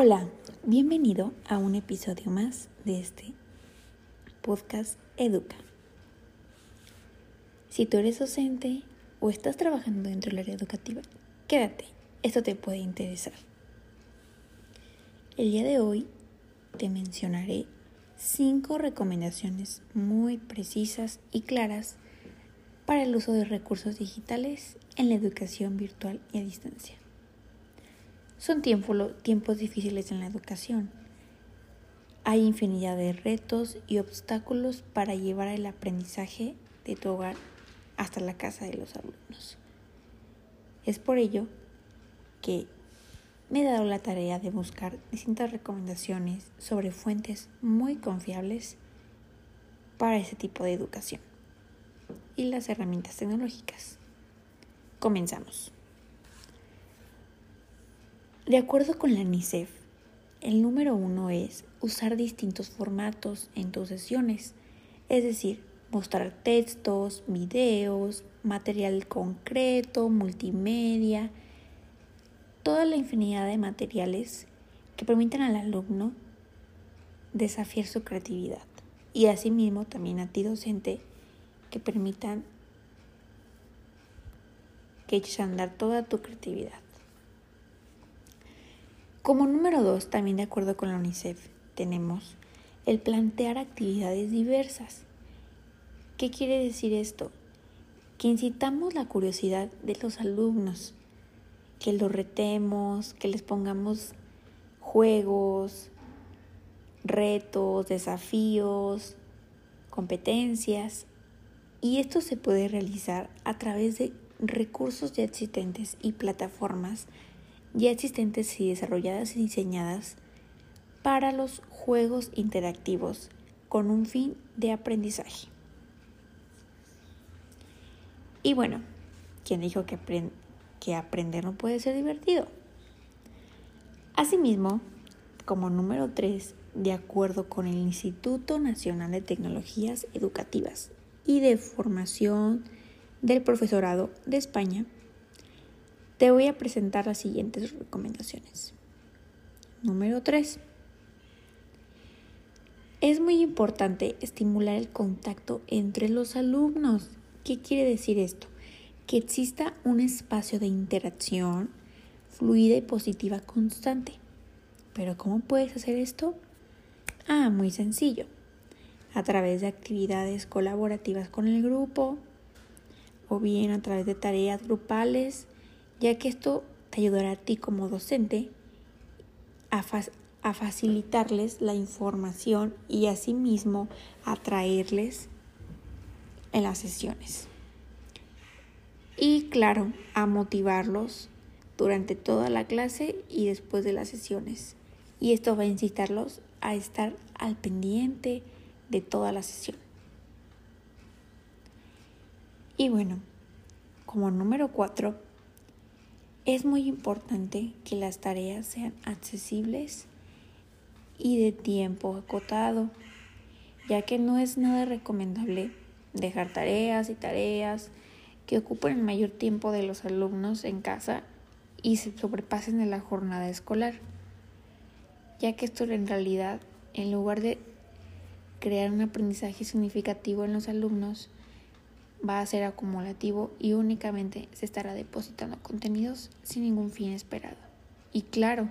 Hola, bienvenido a un episodio más de este podcast Educa. Si tú eres docente o estás trabajando dentro del área educativa, quédate, esto te puede interesar. El día de hoy te mencionaré cinco recomendaciones muy precisas y claras para el uso de recursos digitales en la educación virtual y a distancia. Son tiempos difíciles en la educación. Hay infinidad de retos y obstáculos para llevar el aprendizaje de tu hogar hasta la casa de los alumnos. Es por ello que me he dado la tarea de buscar distintas recomendaciones sobre fuentes muy confiables para ese tipo de educación y las herramientas tecnológicas. Comenzamos. De acuerdo con la NICEF, el número uno es usar distintos formatos en tus sesiones, es decir, mostrar textos, videos, material concreto, multimedia, toda la infinidad de materiales que permitan al alumno desafiar su creatividad y asimismo también a ti docente que permitan que eches toda tu creatividad. Como número dos, también de acuerdo con la UNICEF, tenemos el plantear actividades diversas. ¿Qué quiere decir esto? Que incitamos la curiosidad de los alumnos que los retemos, que les pongamos juegos, retos, desafíos, competencias. Y esto se puede realizar a través de recursos ya existentes y plataformas ya existentes y desarrolladas y diseñadas para los juegos interactivos con un fin de aprendizaje. Y bueno, ¿quién dijo que que aprender no puede ser divertido. Asimismo, como número 3, de acuerdo con el Instituto Nacional de Tecnologías Educativas y de Formación del Profesorado de España, te voy a presentar las siguientes recomendaciones. Número 3. Es muy importante estimular el contacto entre los alumnos. ¿Qué quiere decir esto? que exista un espacio de interacción fluida y positiva constante. Pero ¿cómo puedes hacer esto? Ah, muy sencillo. A través de actividades colaborativas con el grupo o bien a través de tareas grupales, ya que esto te ayudará a ti como docente a, a facilitarles la información y asimismo atraerles en las sesiones y claro, a motivarlos durante toda la clase y después de las sesiones. Y esto va a incitarlos a estar al pendiente de toda la sesión. Y bueno, como número cuatro, es muy importante que las tareas sean accesibles y de tiempo acotado, ya que no es nada recomendable dejar tareas y tareas que ocupen el mayor tiempo de los alumnos en casa y se sobrepasen en la jornada escolar, ya que esto en realidad, en lugar de crear un aprendizaje significativo en los alumnos, va a ser acumulativo y únicamente se estará depositando contenidos sin ningún fin esperado. Y claro,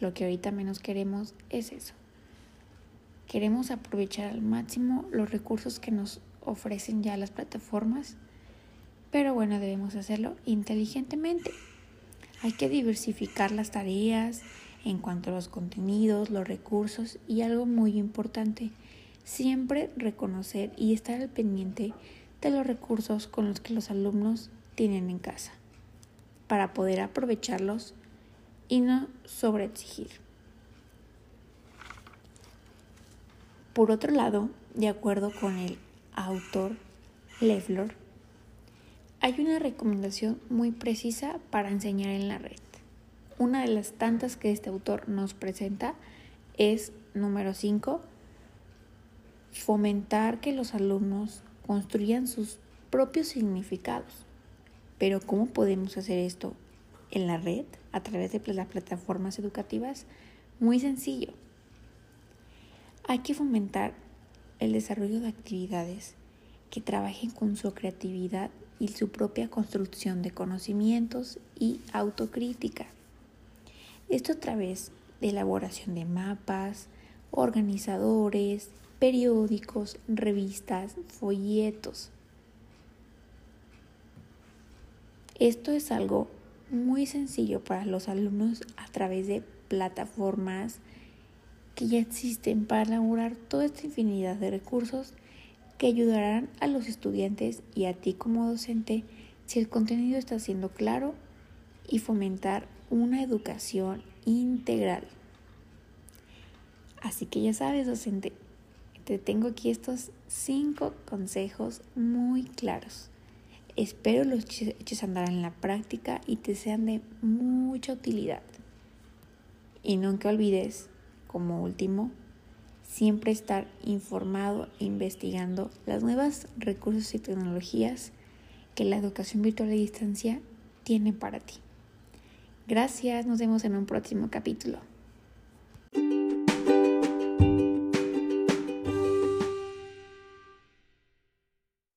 lo que ahorita menos queremos es eso. Queremos aprovechar al máximo los recursos que nos ofrecen ya las plataformas pero bueno, debemos hacerlo inteligentemente. Hay que diversificar las tareas en cuanto a los contenidos, los recursos y algo muy importante, siempre reconocer y estar al pendiente de los recursos con los que los alumnos tienen en casa, para poder aprovecharlos y no sobreexigir. Por otro lado, de acuerdo con el autor Leffler, hay una recomendación muy precisa para enseñar en la red. Una de las tantas que este autor nos presenta es número 5, fomentar que los alumnos construyan sus propios significados. Pero ¿cómo podemos hacer esto en la red a través de las plataformas educativas? Muy sencillo. Hay que fomentar el desarrollo de actividades que trabajen con su creatividad y su propia construcción de conocimientos y autocrítica. Esto a través de elaboración de mapas, organizadores, periódicos, revistas, folletos. Esto es algo muy sencillo para los alumnos a través de plataformas que ya existen para elaborar toda esta infinidad de recursos que ayudarán a los estudiantes y a ti como docente si el contenido está siendo claro y fomentar una educación integral. Así que ya sabes, docente, te tengo aquí estos cinco consejos muy claros. Espero los eches a andar en la práctica y te sean de mucha utilidad. Y nunca olvides, como último, siempre estar informado e investigando las nuevas recursos y tecnologías que la educación virtual a distancia tiene para ti. Gracias, nos vemos en un próximo capítulo.